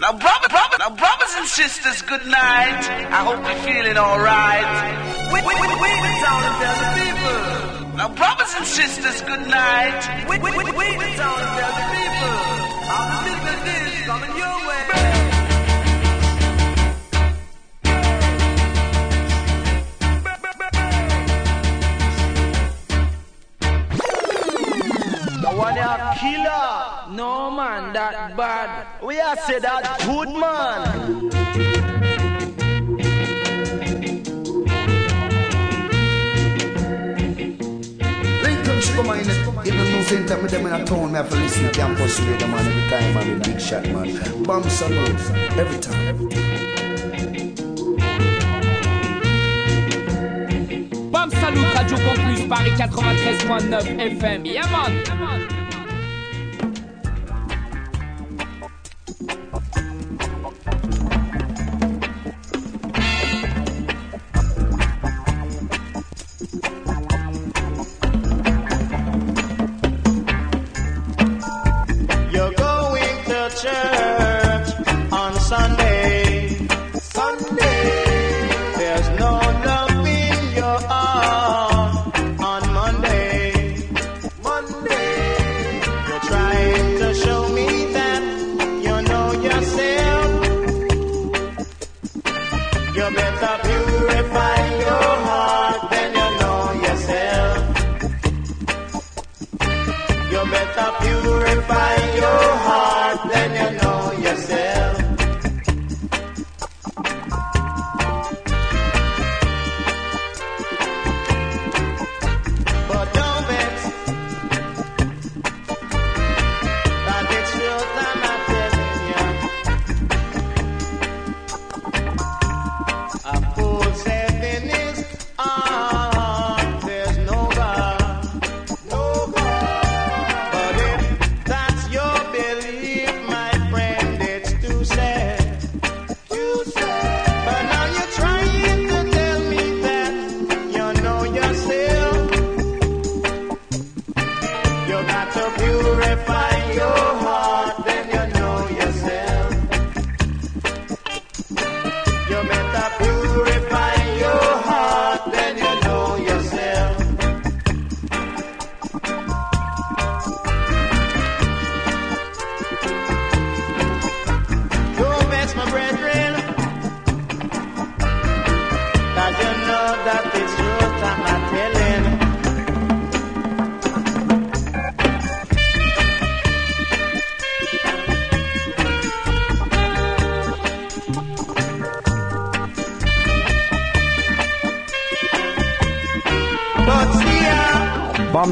Now, brother, brother, now brothers and sisters, good night. I hope you're feeling alright. We, we, we, we town people. Now, brothers and sisters, good night. We, we, we, we the town and people. Our business is coming your way. killer. No man that bad. We are say that good man. Even no same time with them in a tone. me have to listen to campus The man every time, man. Big shot, man. Bomb salute every time. Bomb salute Radio Campus Paris 93.9 FM. Yeah, man. Yeah, man.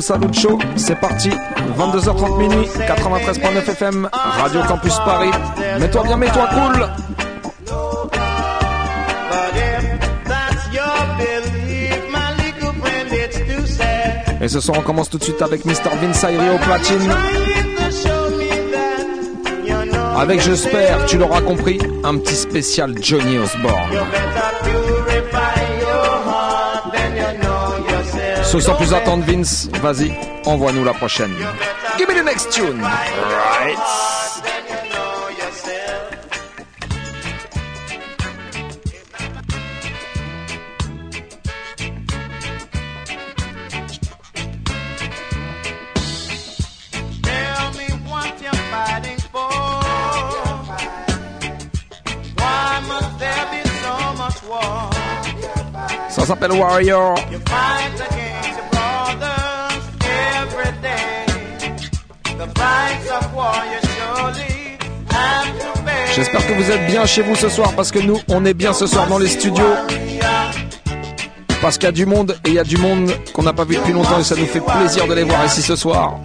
Salut Show, c'est parti. 22h30 minuit, 93.9 FM, Radio Campus Paris. Mets-toi bien, mets-toi cool. Et ce soir, on commence tout de suite avec Mr. Vince Platinum. platine. Avec, j'espère, tu l'auras compris, un petit spécial Johnny Osborne. sans plus attendre, Vince. Vas-y, envoie-nous la prochaine. Give me the next tune. Right. Ça s'appelle Warrior. J'espère que vous êtes bien chez vous ce soir parce que nous, on est bien ce soir dans les studios. Parce qu'il y a du monde et il y a du monde qu'on n'a pas vu depuis longtemps et ça nous fait plaisir de les voir ici ce soir.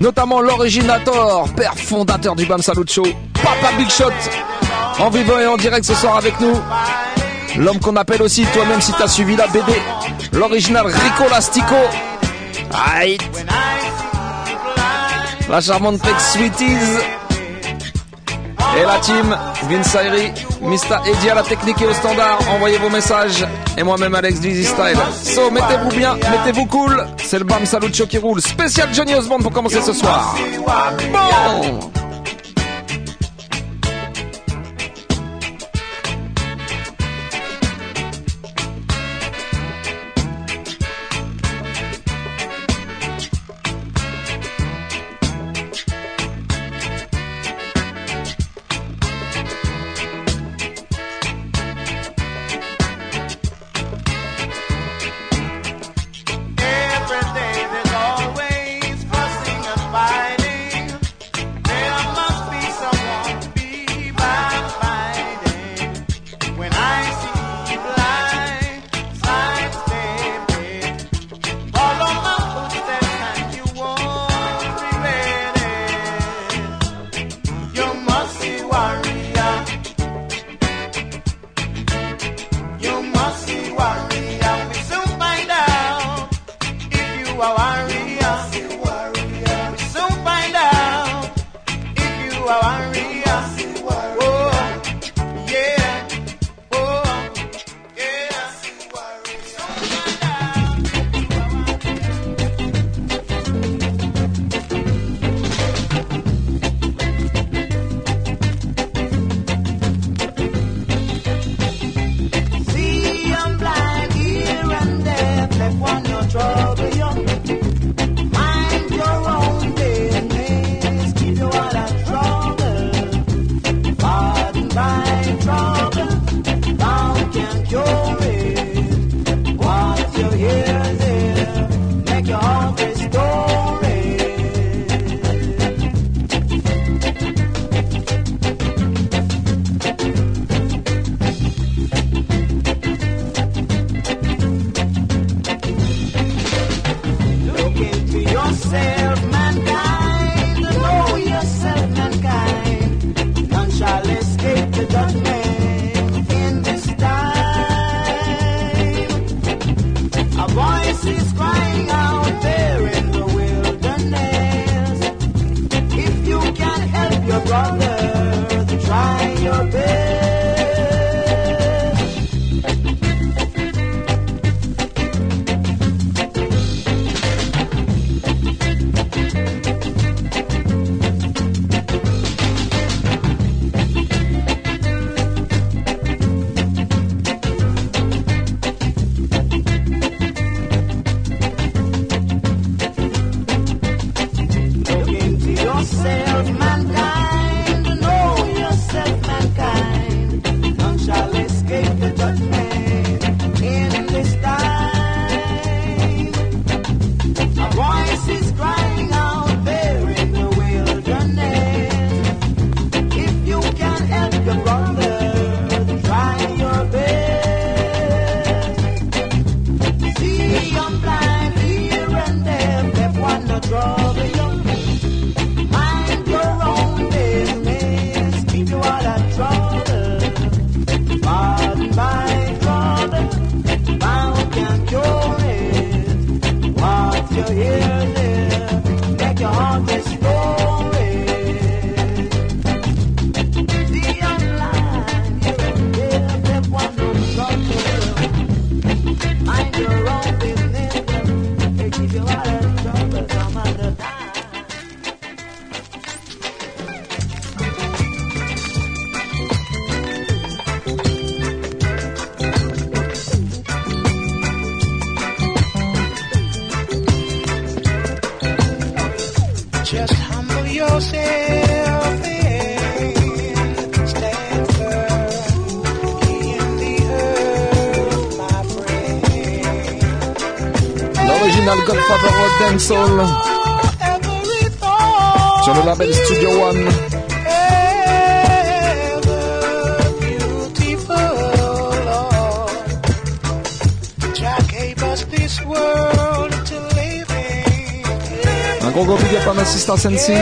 Notamment l'originator, père fondateur du BAM Salut Show, Papa Big Shot, en vivant et en direct ce soir avec nous. L'homme qu'on appelle aussi, toi-même si t'as suivi la BD, l'original Rico Lastico. Aïe. La charmante Tex Sweeties. Et la team, Vince Mista Eddy à la technique et au standard. Envoyez vos messages. Et moi-même, Alex Dizzy Style. So, mettez-vous bien, mettez-vous cool. C'est le BAM Saluccio qui roule. Spécial Johnny Osmond pour commencer ce soir. Talk sur le label Studio One. Un gros gros big à ma sister Sensi.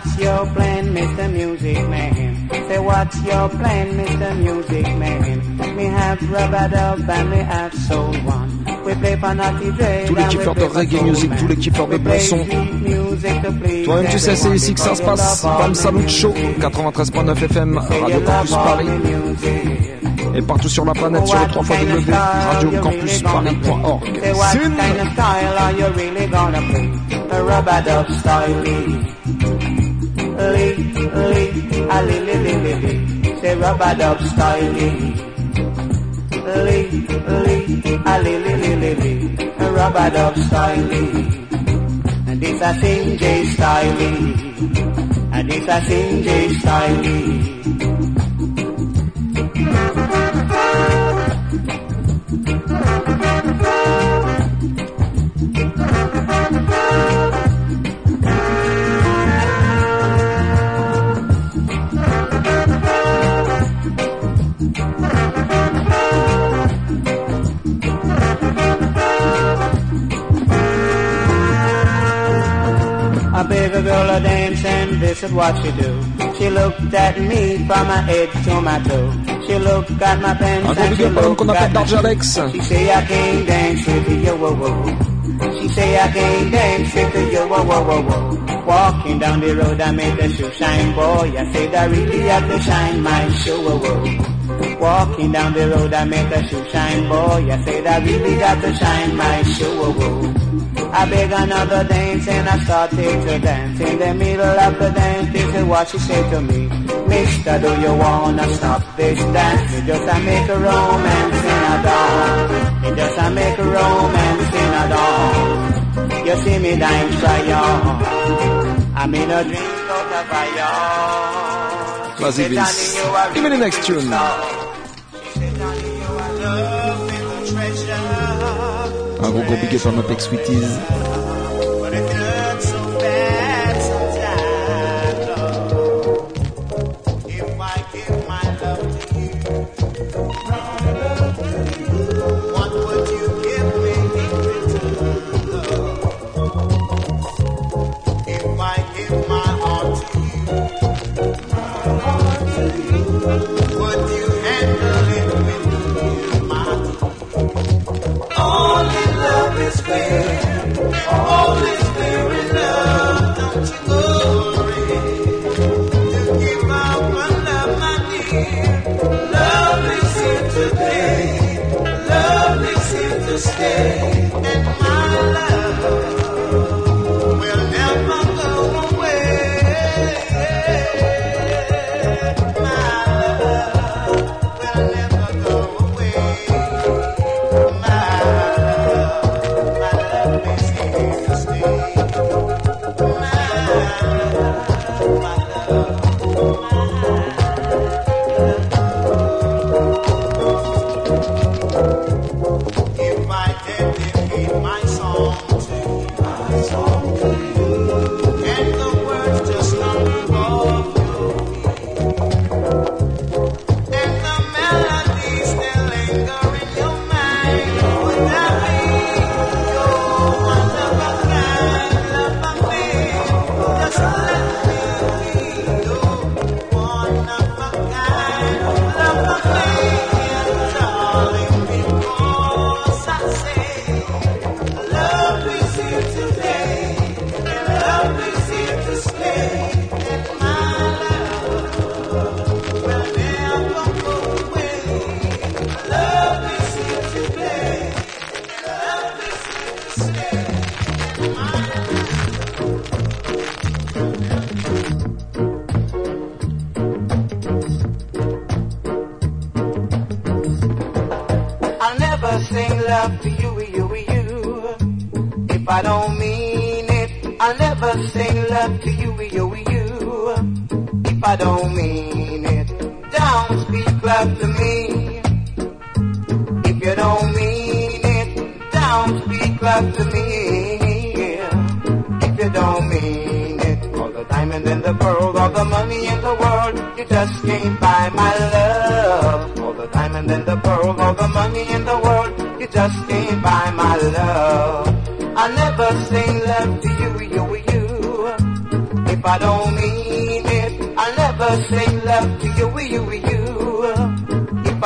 what's your plan, Mr. Music Man? Say, what's your plan, Mr. Music Man? Me have rubber dub and me have soul one. Tous les kiffeurs de reggae music, tous les kiffeurs de bon Toi-même, tu sais, c'est ici que ça se passe. Bam Salut Show, 93.9 FM, Radio Campus Paris. Et partout sur la planète, sur les 3 fois Radio W, radiocampusparis.org. C'est une... Lee, Lee, a lee, lee, lee, lee, lee, say rub-a-dub style. Lee, Lee, a lee, lee, lee, lee, lee, rub-a-dub style. And it's a singjay style. And it's a singjay style. girl a dance and this is what she do. She looked at me from my head to my toe. She looked at my pants Un gros big up à l'homme qu'on appelle Darge She say I can't dance with you, whoa, whoa, whoa. She say I can't dance with you, whoa, whoa, whoa, whoa. Walking down the road I made the shoe shine, boy. I say I really have to shine my shoe, whoa, whoa. Walking down the road, I met a shoe shine boy. I said, I really got to shine my shoe. Oh, oh. I beg another dance and I started to dance. In the middle of the dance, this is what she said to me. Mister, do you wanna stop this dance? You just I make a romance in a dawn. You just I make a romance in a dawn. You see me dancing try y'all. I'm in a dream, of the fire. Vas-y Vince, Give me the next tune. Un gros gros big up à Mapex Sweeties.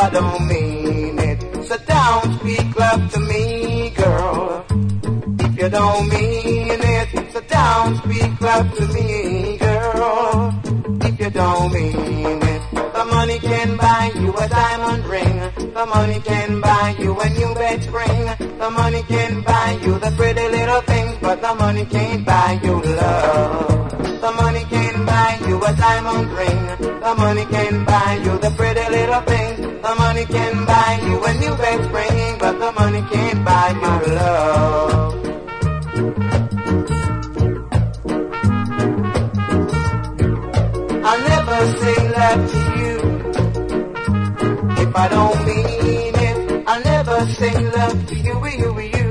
I don't mean it. So don't speak love to me, girl. If you don't mean it, so don't speak love to me, girl. If you don't mean it, the money can buy you a diamond ring. The money can buy you a new bed spring. The money can buy you the pretty little things, but the money can't buy you love. The money can buy you a diamond ring. The money can buy you the pretty little things money can buy you a new best friend, but the money can't buy your love. I'll never say love to you if I don't mean it. I'll never say love to you, you, you,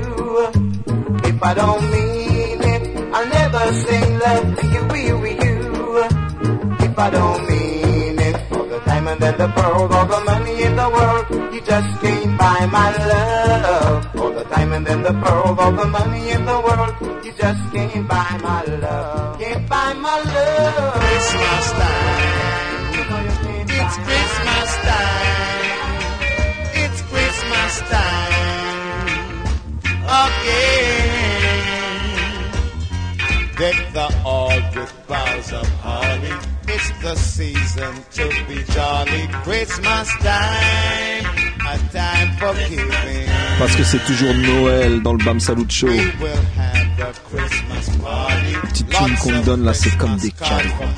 if I don't mean it. I'll never say love to you, you, you, if I don't mean it. For the diamond and the pearls, all the money in the world. You just can't buy my love. All the diamond and the pearl, all the money in the world. You just can't buy my love. Can't buy my love. Christmas time. it's Christmas time. It's Christmas time. Again. Deck the all with boughs of holly the season to be jolly. Christmas time, a time for giving. Parce que c'est toujours Noël dans le Bam Salut Show. We will have the Christmas party. Petite tune qu'on donne là, comme des cadeaux.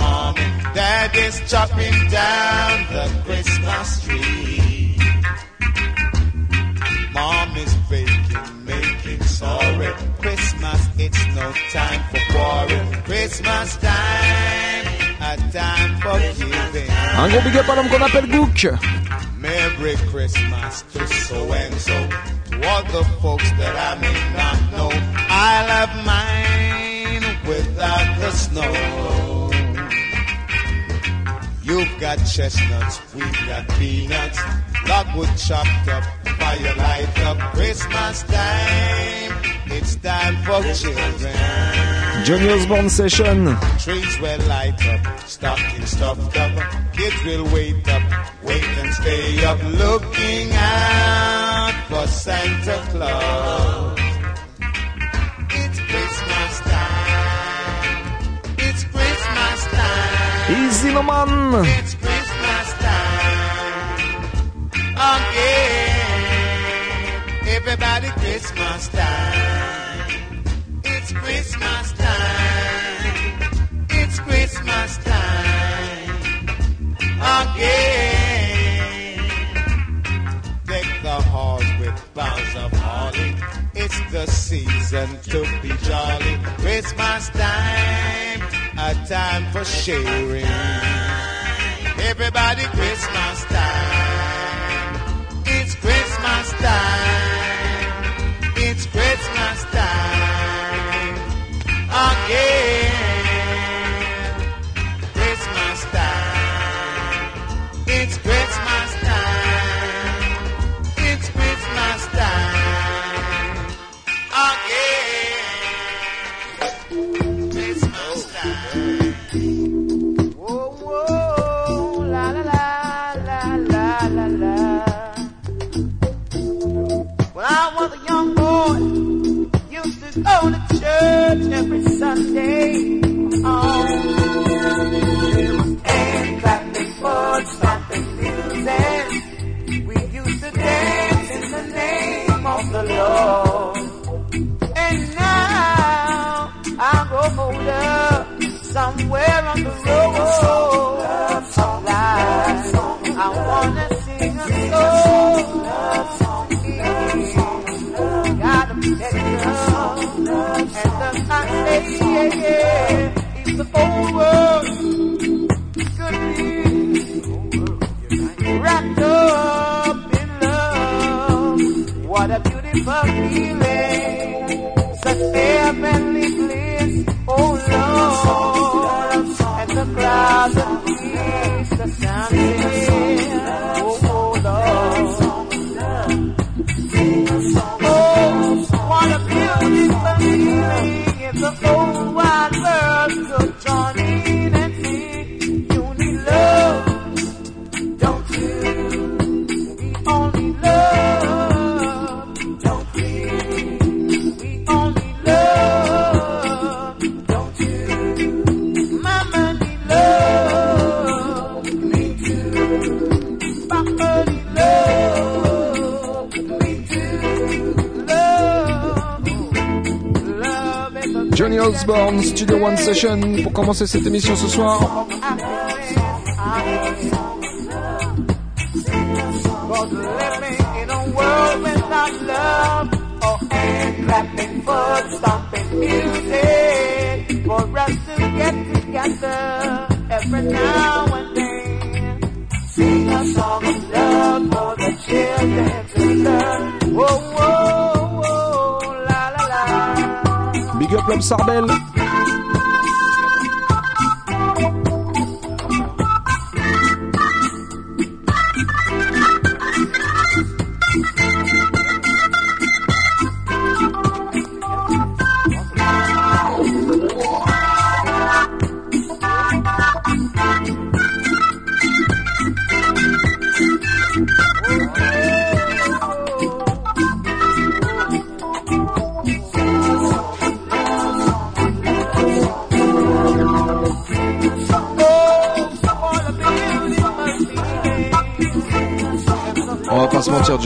Dad is chopping down the Christmas tree. Mom is baking, making sorry. Christmas, it's no time for quarrel. Christmas time. Ango big up adam kon apel Gook Merry Christmas to so and so What all the folks that I may not know i love mine without the snow You've got chestnuts, we've got peanuts Logwood chopped up Fire light up Christmas time. It's time for children. Johnny Osbourne Session. Trees will light up, stocking stuffed up. Kids will wait up, wait and stay up, looking out for Santa Claus. It's Christmas time. It's Christmas time. Easy, no man. It's Christmas time. Again. Everybody Christmas time. It's Christmas time. It's Christmas time. Again. Deck the halls with boughs of holly. It's the season to be jolly. Christmas time. A time for sharing. Everybody Christmas time. It's Christmas time. yeah. de One Session pour commencer cette émission ce soir. Big up l'homme Sarbel.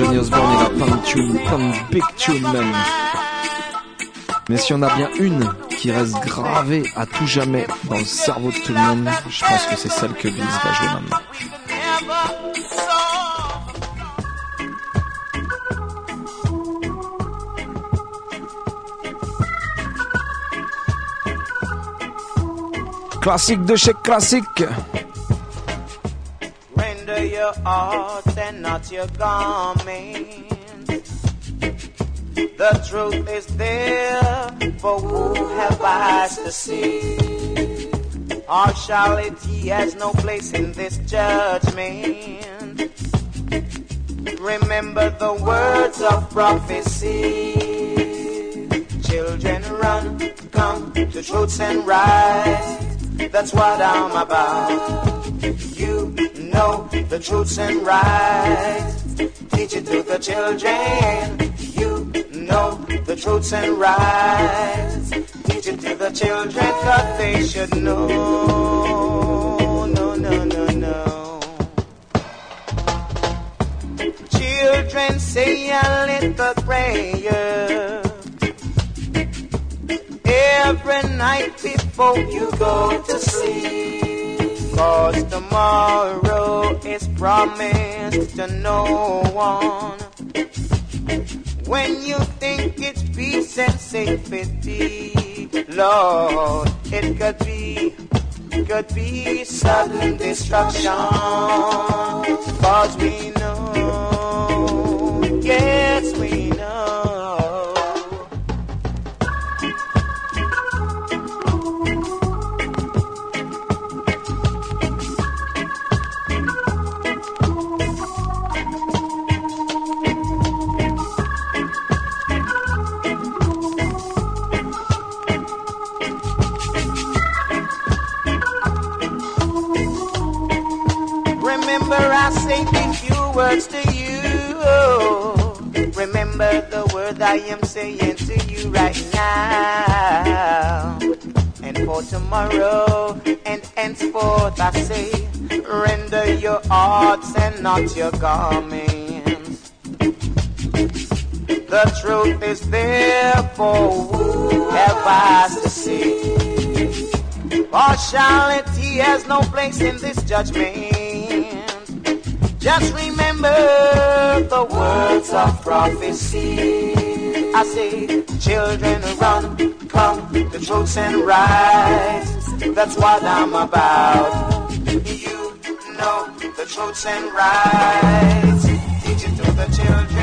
Johnny Osborne, il a plein de tune, big tune même. Mais si on a bien une qui reste gravée à tout jamais dans le cerveau de tout le monde, je pense que c'est celle que Vince va jouer Classique de chez classique. Render your and not your garments. The truth is there, for who have eyes to see? Partiality has no place in this judgment. Remember the words of prophecy. Children, run, come to truths and rights. That's what I'm about know the truths and rights. Teach it to the children. You know the truths and rights. Teach it to the children, that they should know. No, no, no, no. Children say a little prayer every night before you go to sleep. Cause tomorrow is promised to no one. When you think it's peace and safety, Lord, it could be, could be sudden destruction. Cause we know, yes we know. I say these few words to you, remember the word I am saying to you right now. And for tomorrow and henceforth I say, render your arts and not your garments. The truth is therefore for eyes to see. For has no place in this judgment. Just remember the words of prophecy. I say, children, run, come, the truth's and right. That's what I'm about. You know the truth's and right. Teach it to the children.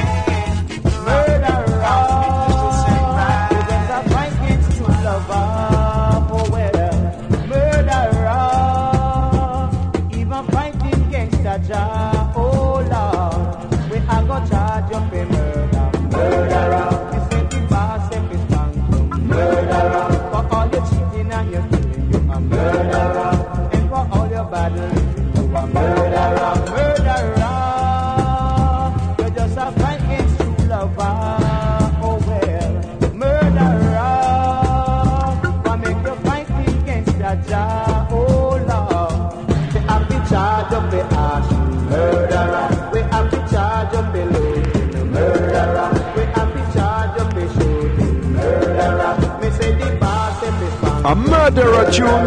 murderer tune. Oh,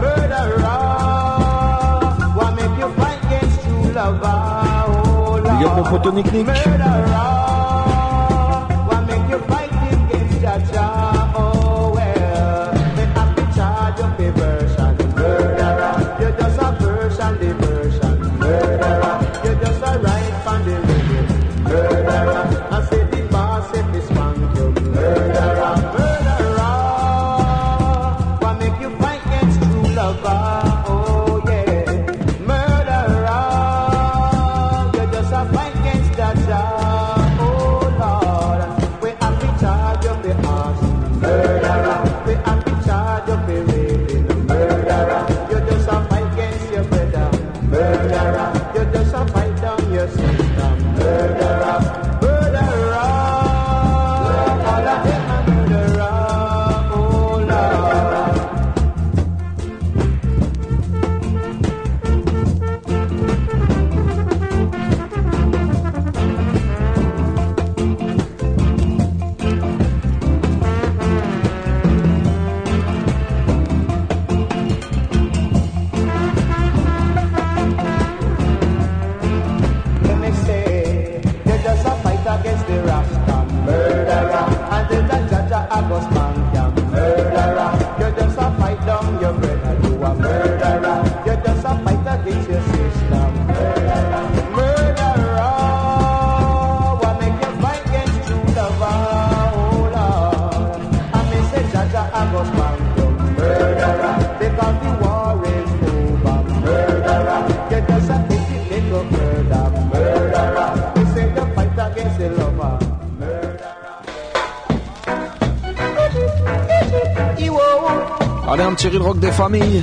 murderer, what Cyril Rock des familles.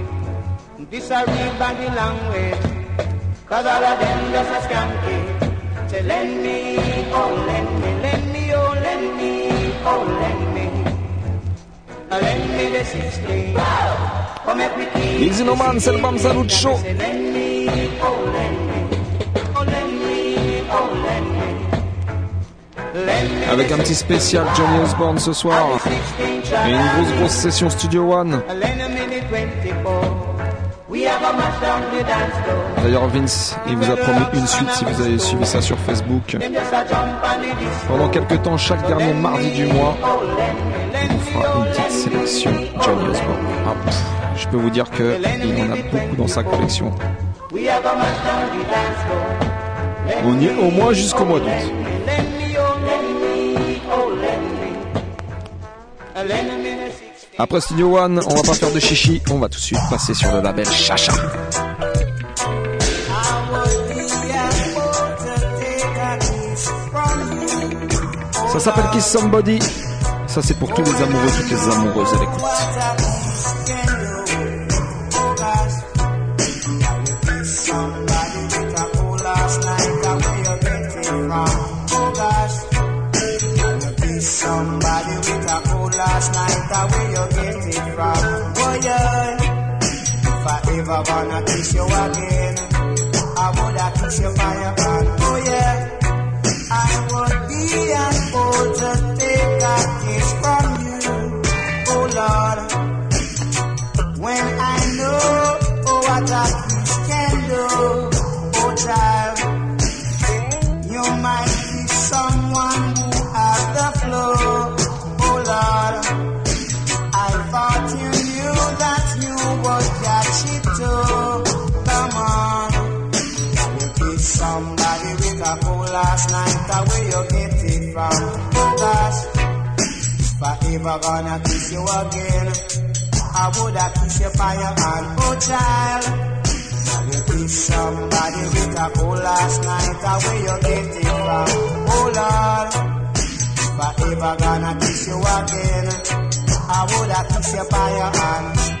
This oh oh oh a real Show. avec un petit spécial Johnny Osborne ce soir une grosse grosse session Studio One. D'ailleurs Vince, il vous a promis une suite si vous avez suivi ça sur Facebook. Pendant quelques temps, chaque dernier mardi du mois, vous fera une petite sélection Johnny Osborne. Ah, je peux vous dire qu'il en a beaucoup dans sa collection. au moins jusqu'au mois d'août. Après Studio One, on va pas faire de chichi, on va tout de suite passer sur le label Chacha. Ça s'appelle Kiss Somebody. Ça c'est pour tous les amoureux, toutes les amoureuses à l'écoute. from If I ever gonna kiss you again, I would have kiss you by your hand, oh child. Now you kiss somebody with a cold last night, where you get it from, oh Lord. If I ever gonna kiss you again, I would have kiss you by your hand.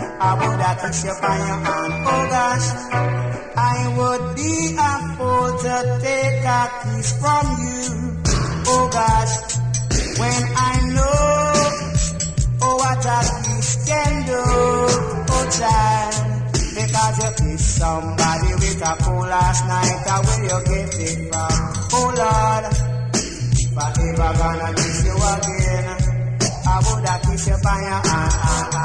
I would have kissed you on your hand. Oh gosh, I would be a fool to take a kiss from you. Oh gosh, when I know, oh what a kiss can do. Oh child, because you kissed somebody with a fool last night, I will you get it from? Oh Lord, if I ever gonna kiss you again, I would have kissed you on your hand.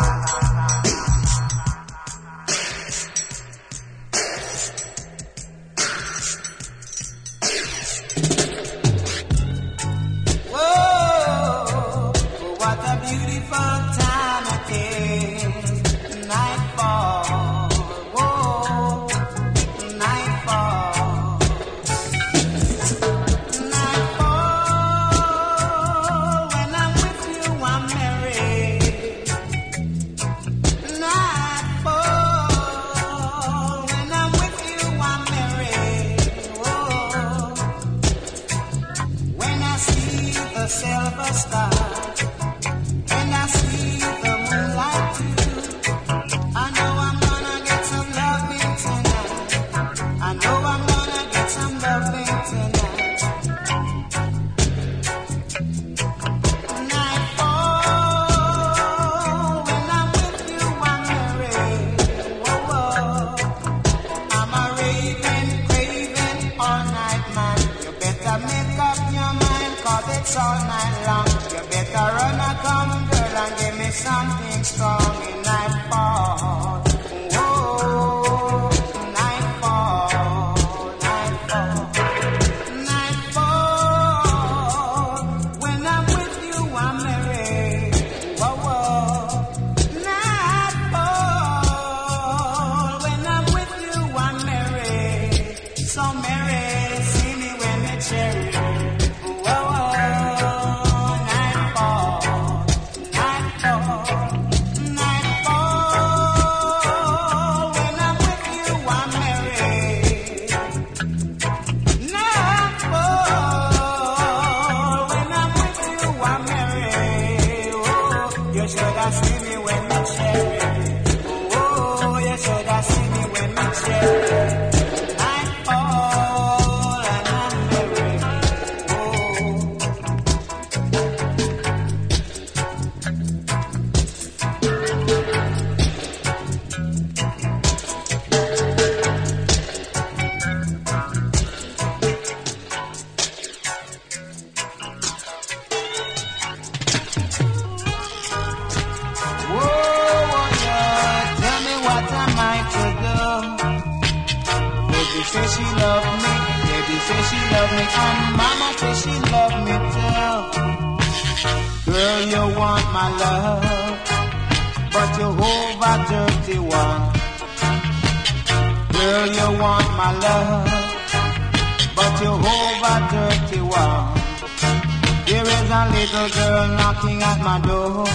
little girl knocking at my door.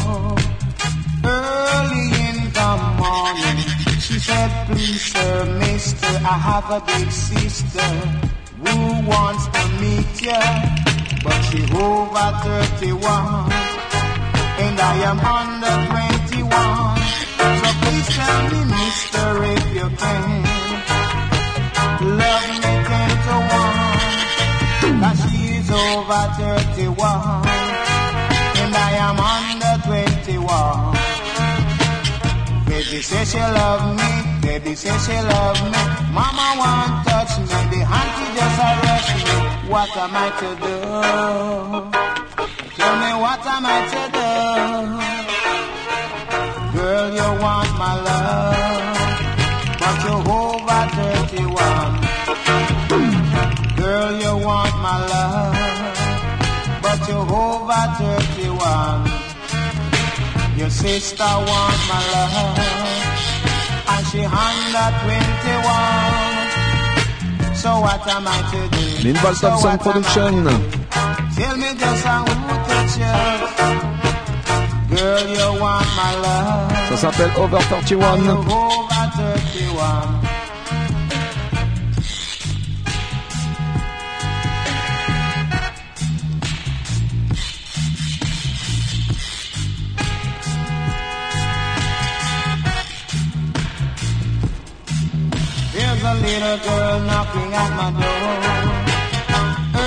Early in the morning, she said, please sir, mister, I have a big sister who wants to meet you, but she's over 31, and I am under 21. So please tell me, mister, if you can, love me 10 to 1, cause she is over 31. They say she love me, baby say she love me. Mama won't touch me, the auntie just arrest me. What am I to do? Tell me what am I to do? Girl, you want my love. sister want my love, and she at 21. So what am I to do? Linval so Thompson Production. Tell me the who how you Girl, you want my love. Ça s'appelle Over 31. Over 31. a girl knocking at my door.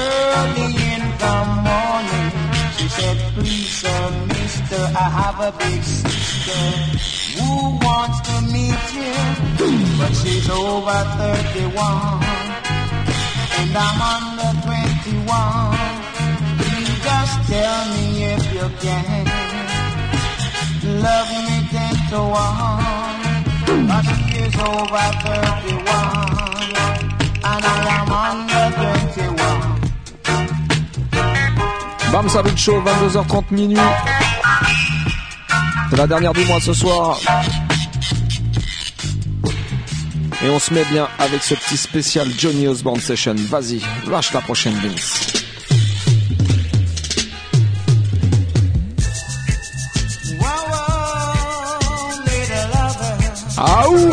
Early in the morning, she said, please, sir, mister, I have a big sister who wants to meet you, but she's over 31, and I'm under 21. Please just tell me if you can. Love me ten to one, but she is over 31. Bam ça être chaud 22h30 minuit. C'est la dernière du mois ce soir. Et on se met bien avec ce petit spécial Johnny Osborne Session. Vas-y, lâche la prochaine Vince. Aouh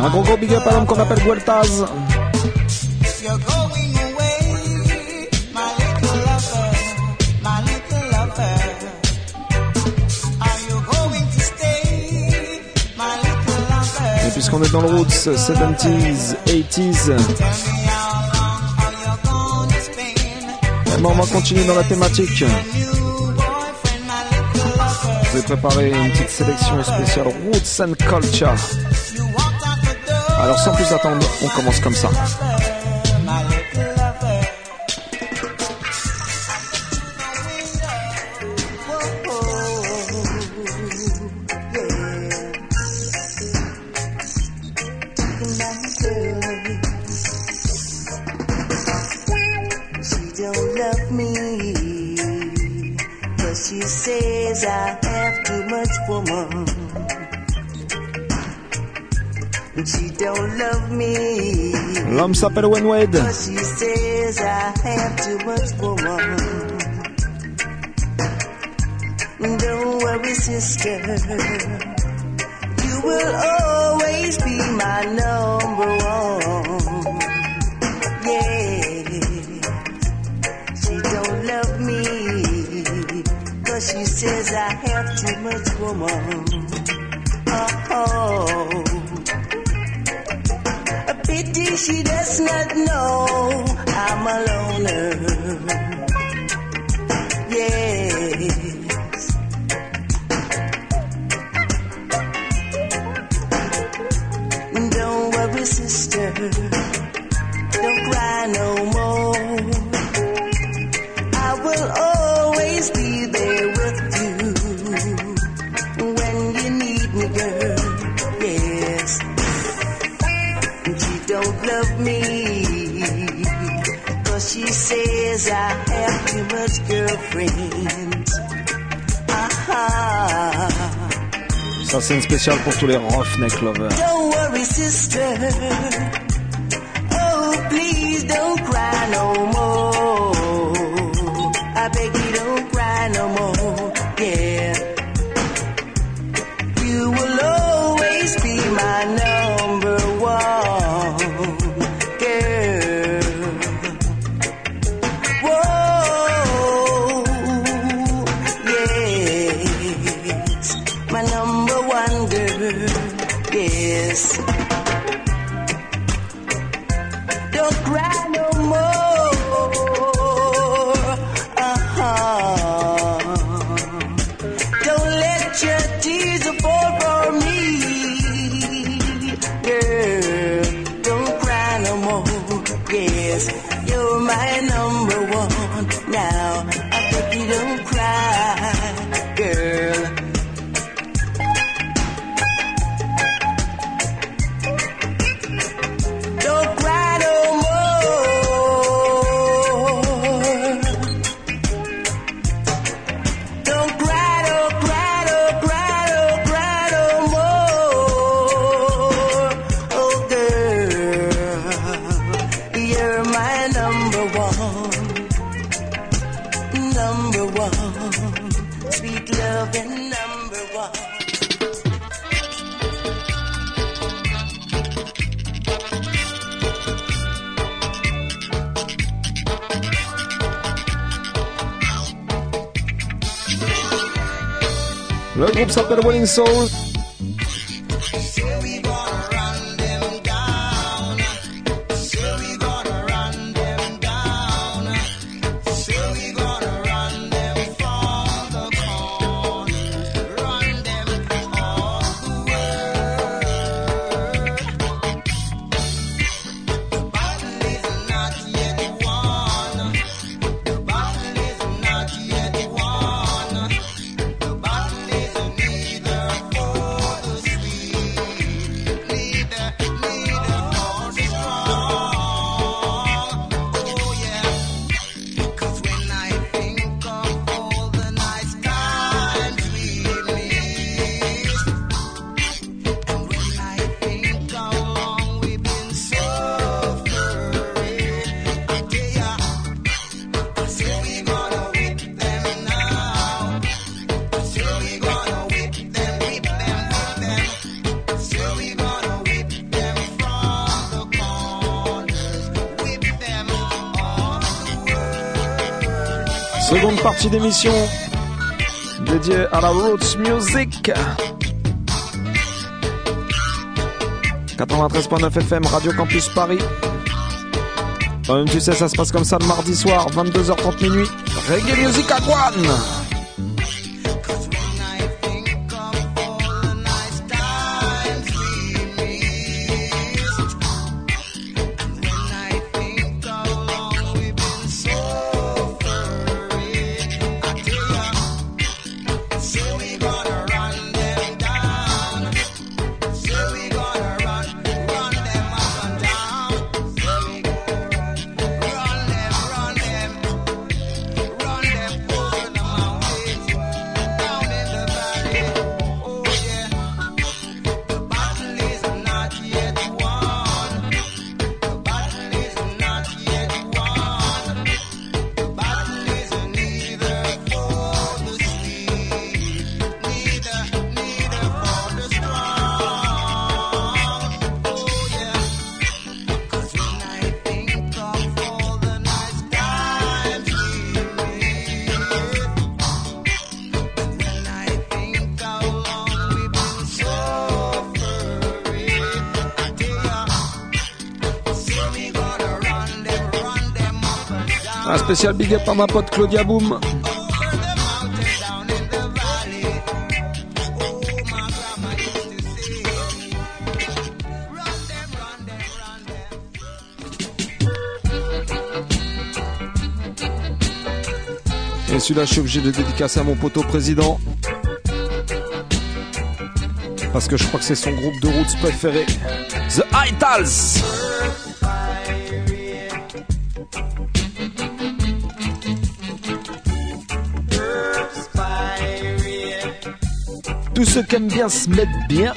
Un gros gros big up à l'homme qu'on appelle Gueltaz. Et puisqu'on est dans le roots 70s, 80s, on va continuer dans la thématique. Je vais préparer une petite sélection spéciale Roots and Culture. Alors sans plus attendre, on commence comme ça. she says I ça s'appelle Wayne Wade. Don't worry, sister. You will always be my number one. Yeah. She don't love me. Cause she says I have too much woman. pour tous les Roughneck Lovers. So. Petite d'émission dédiée à la Roots Music. 93.9 FM, Radio Campus Paris. tu sais, ça se passe comme ça le mardi soir, 22h30 minuit. Reggae Music à Guan! spécial big up à ma pote Claudia Boom. Et celui-là, je suis obligé de dédicacer à mon poteau président. Parce que je crois que c'est son groupe de routes préféré. The Itals! Tous ceux qui aiment bien se mettent bien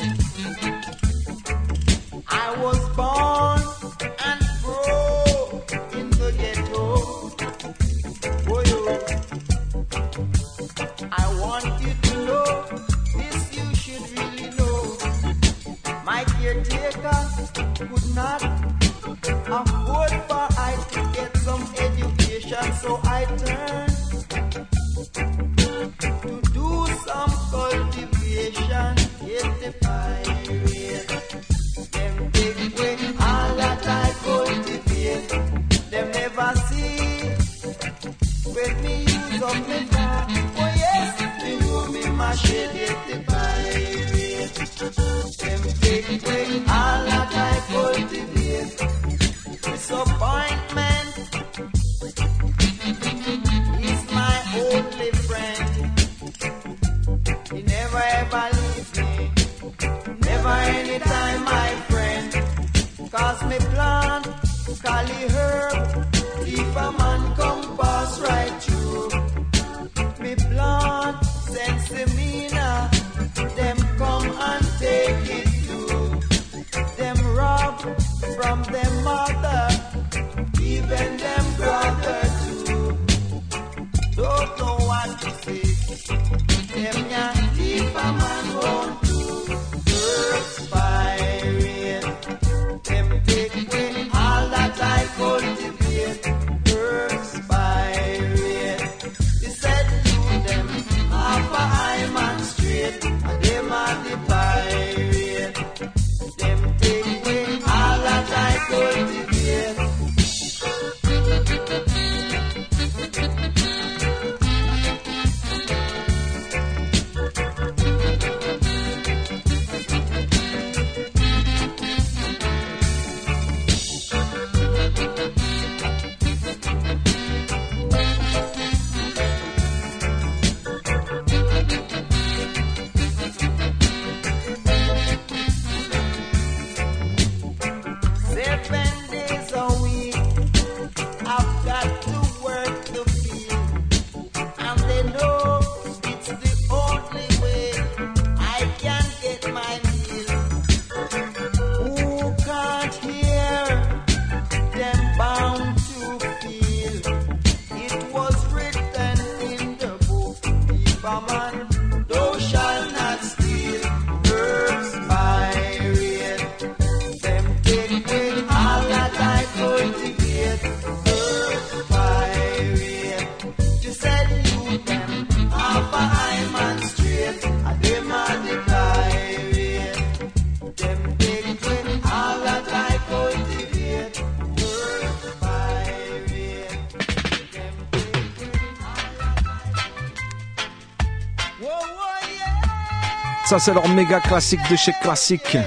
Ça, c'est leur méga classique de chez Classique.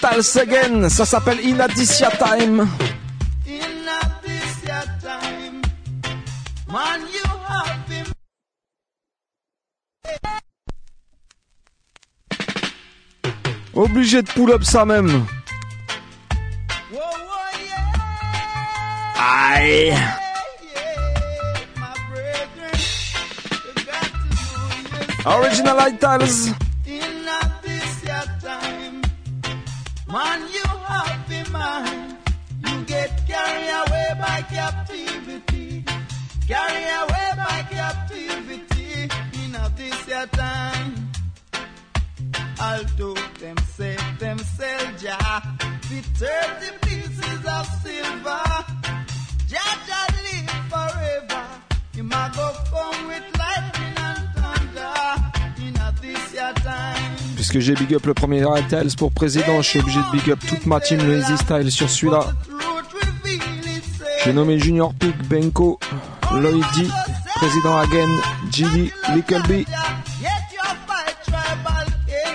tal Segen, ça s'appelle Inadicia Time. Obligé de pull up ça même. Aïe. Original light titles. In this time, man, you have the mind. You get carried away by captivity. Carried away by captivity. In this your time, although them say them sell yeah, the thirty pieces of silver, Jaja live forever. You might go come with life. puisque j'ai big up le premier intel pour président, je suis obligé de big up toute ma team, le Style sur celui-là. J'ai nommé Junior Peak, Benko, Lloyd Président again, Jimmy, Little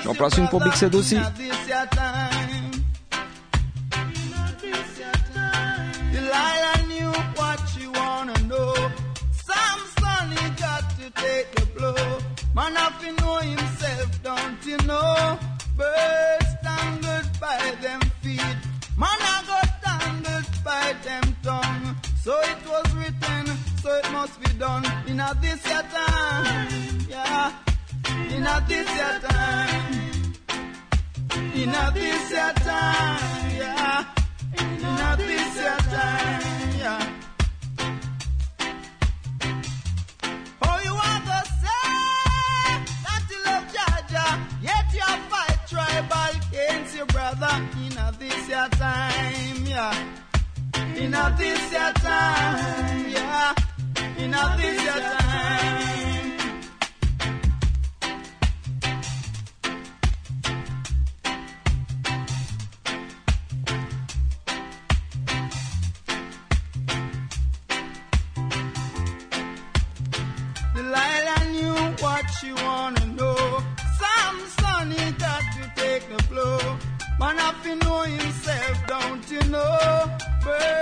J'en place une pour Big Sed aussi. this your time. Yeah, in this your time. this your time. Yeah, in this your time. Yeah. Oh, you are the same that you love yet you fight tribal against your brother. In this your time. Yeah. In this your time. Yeah. Enough is your time. knew what she wanna know. he to take the blow. Man, know himself, don't you know? But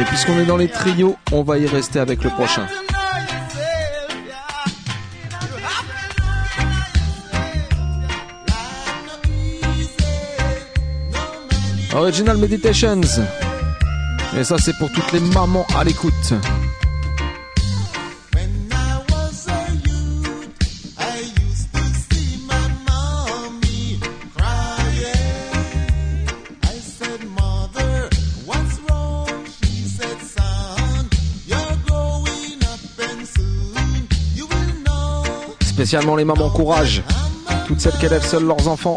Et puisqu'on est dans les trios, on va y rester avec le prochain. Original Meditations. Et ça, c'est pour toutes les mamans à l'écoute. Finalement, les mamans courage, toutes celles qui élèvent seules leurs enfants,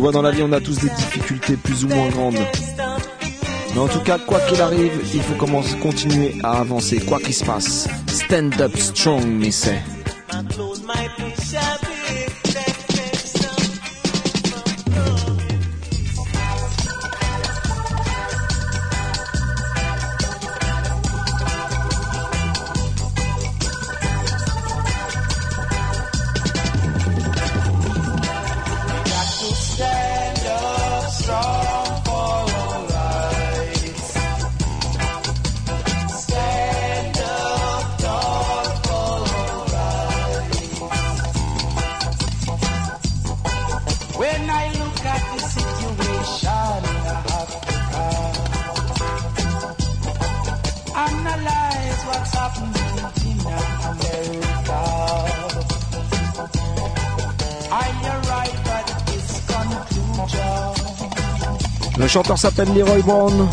vois, dans la vie, on a tous des difficultés plus ou moins grandes. Mais en tout cas, quoi qu'il arrive, il faut commencer, continuer à avancer, quoi qu'il se passe. Stand up strong, mais S'appelle Leroy Brown.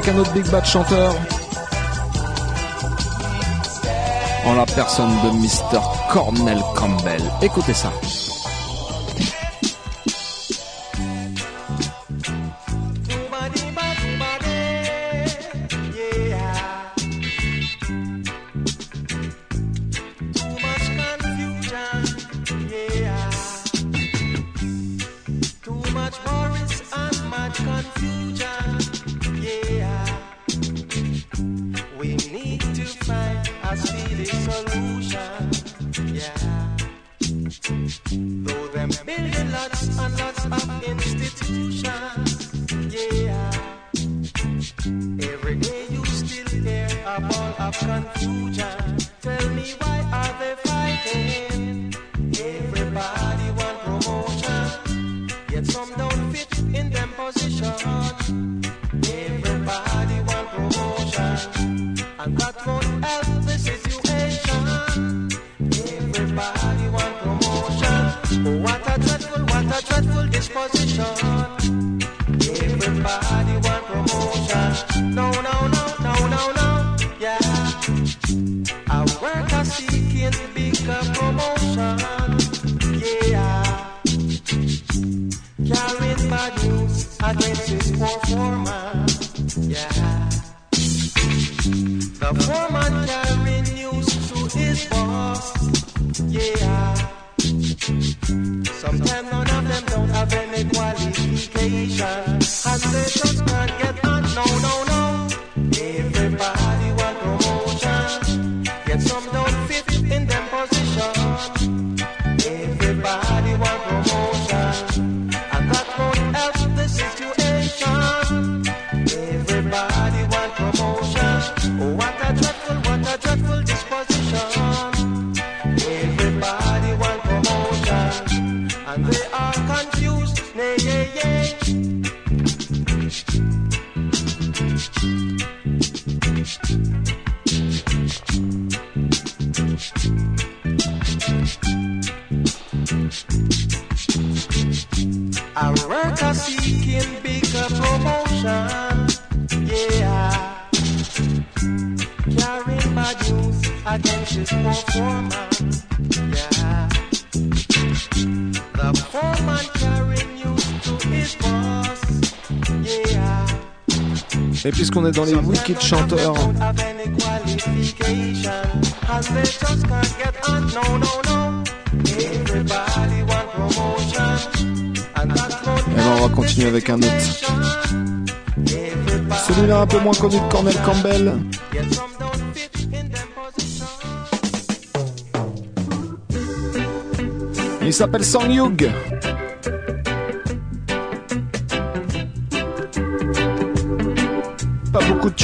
avec un autre Big Bad chanteur. En la personne de Mr. Cornell Campbell. Écoutez ça. on est dans les wicked chanteurs. Et ben, on va continuer avec un autre. Celui-là un peu moins connu de Cornel Campbell. Il s'appelle Sang Yug.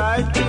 side.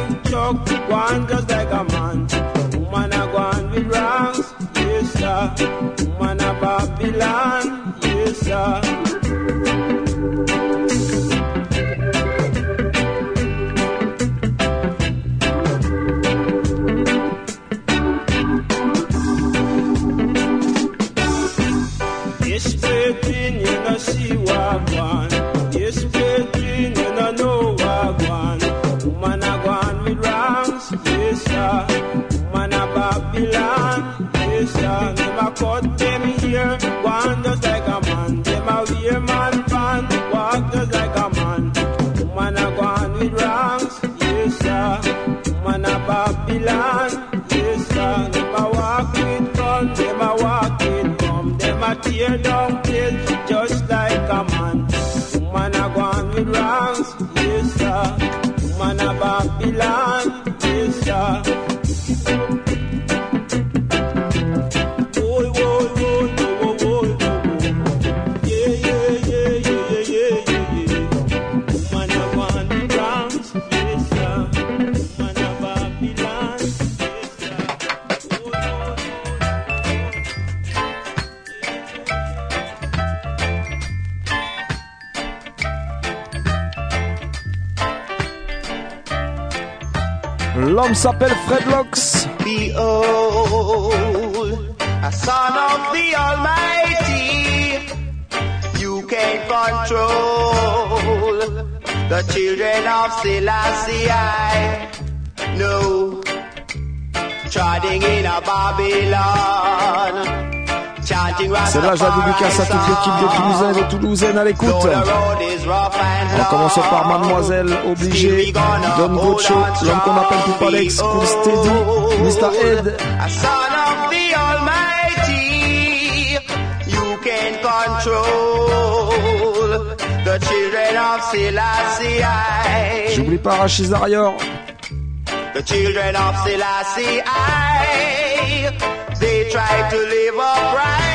s'appelle Fred Locks. Behold, a son of the Almighty, you can't control the children of No, in a Babylon. C'est là à toute l'équipe de Toulouse, de à l'écoute. En commençant par Mademoiselle Obligée, Don Gocho, l'homme qu'on appelle Pupalex, Cool Steady, Mr. Ed. Son of the Almighty, you can control the children of Selassie. J'oublie pas Rachis Arior. The children of Selassie, they try to live upright.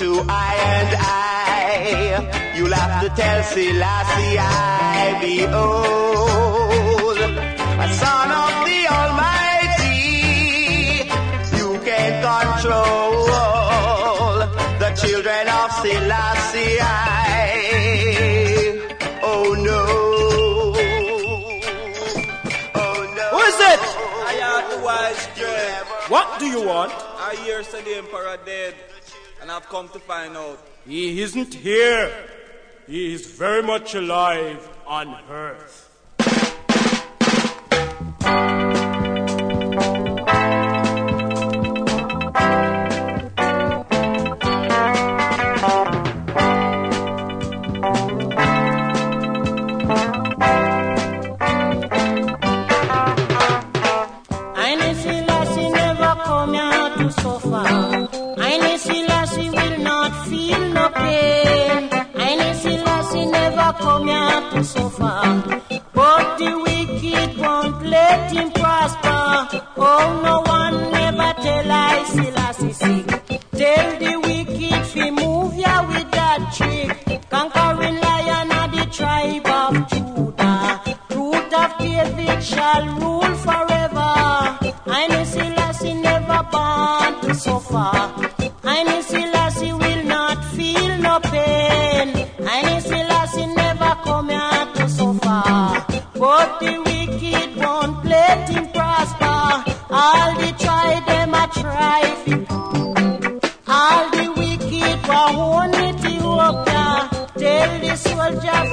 to I and I. You'll have to tell Selassie I old. a son of the Almighty. You can not control the children of Selassie I. Oh no. Oh no. Who is it? I What do you want? I hear said the emperor dead and I've come to find out. He isn't here. He is very much alive on earth. come here to suffer. But the wicked won't let him prosper. Oh, no one never tell I Selassie sick. Tell the wicked fi move ya with that trick. Conquering lion of the tribe of Judah. Root of David shall rule forever. I know see lassie never born to suffer.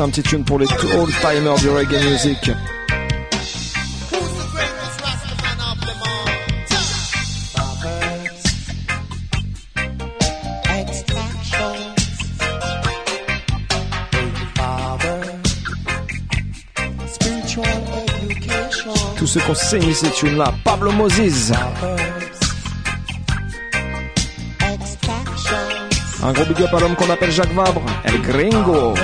c'est un petit tune pour les old timers du reggae music. Tous ceux qui ont saigné cette tune-là, Pablo Moses. Un gros big up à l'homme qu'on appelle Jacques Vabre, El Gringo.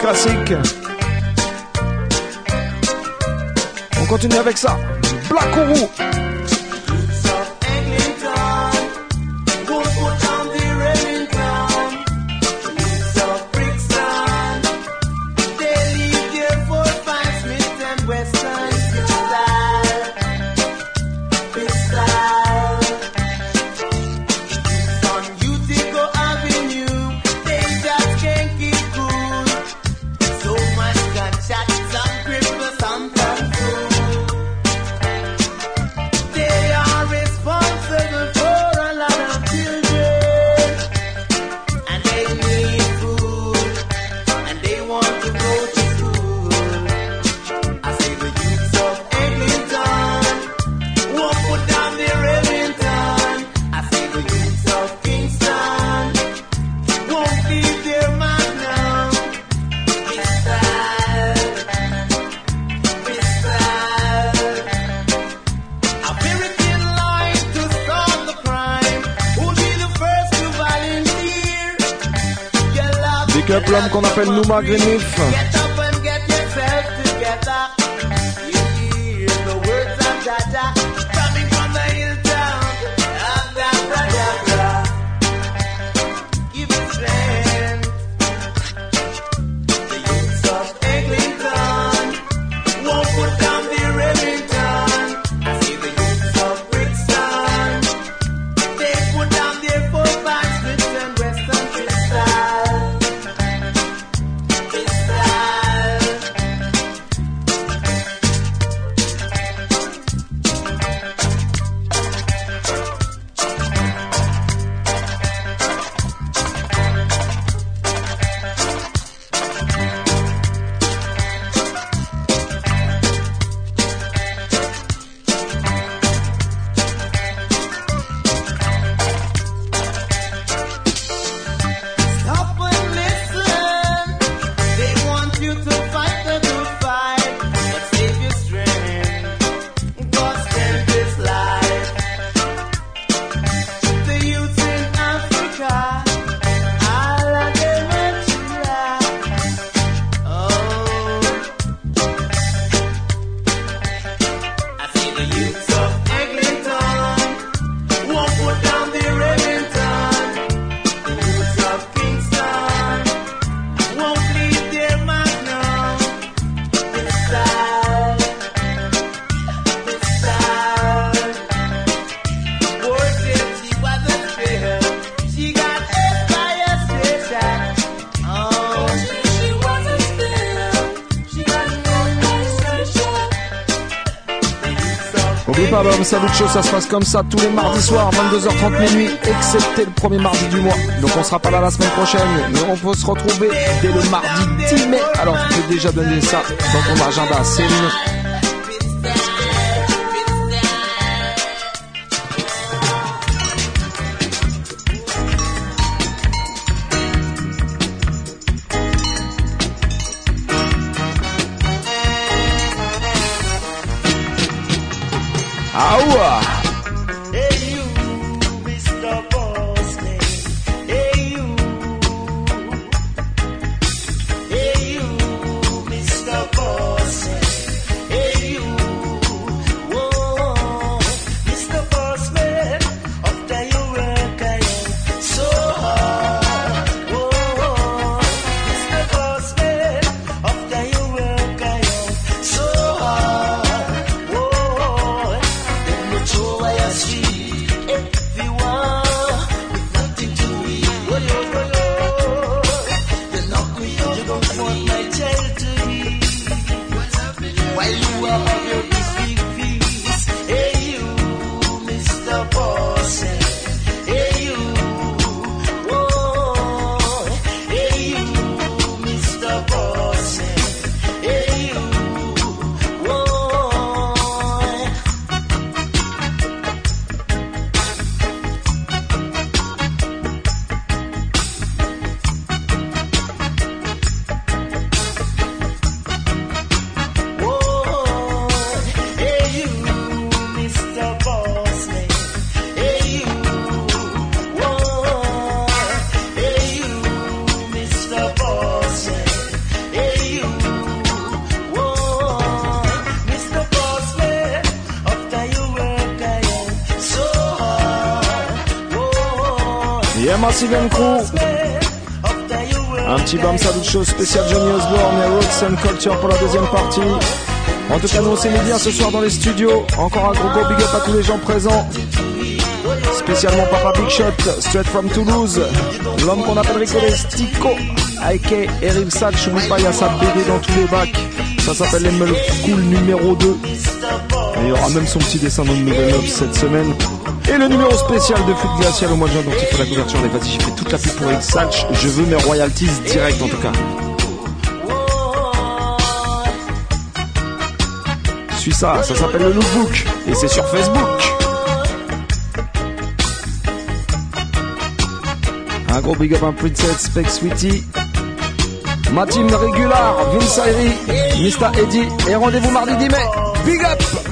classique. On continue avec ça. Black Ourou. L'homme qu'on appelle nous comme ça tous les mardis soirs, 22h30 minuit, excepté le premier mardi du mois. Donc on sera pas là la semaine prochaine, mais on peut se retrouver dès le mardi 10 mai. Alors je peux déjà donner ça dans ton agenda, c'est spécial Johnny Osborne et Wilson Culture pour la deuxième partie. En tout cas, nous on s'est bien ce soir dans les studios. Encore un gros gros big up à tous les gens présents. Spécialement Papa Big Shot, straight from Toulouse. L'homme qu'on appelle Rico Aike et pas, il y a sa BD dans tous les bacs. Ça s'appelle les Cool numéro 2. il y aura même son petit dessin dans le Nouvel cette semaine. Et le numéro spécial de Foot Glacial au mois de juin dont il fait la couverture des Vas-y, j'ai fait toute la pub pour Satch. Je veux mes royalties direct en tout cas. suis ça, ça s'appelle le notebook, et c'est sur Facebook. Un gros big up à Princess Spec Sweetie. Ma team régulière, Vince Ayri, Mista Eddy et rendez-vous mardi 10 mai. Big up!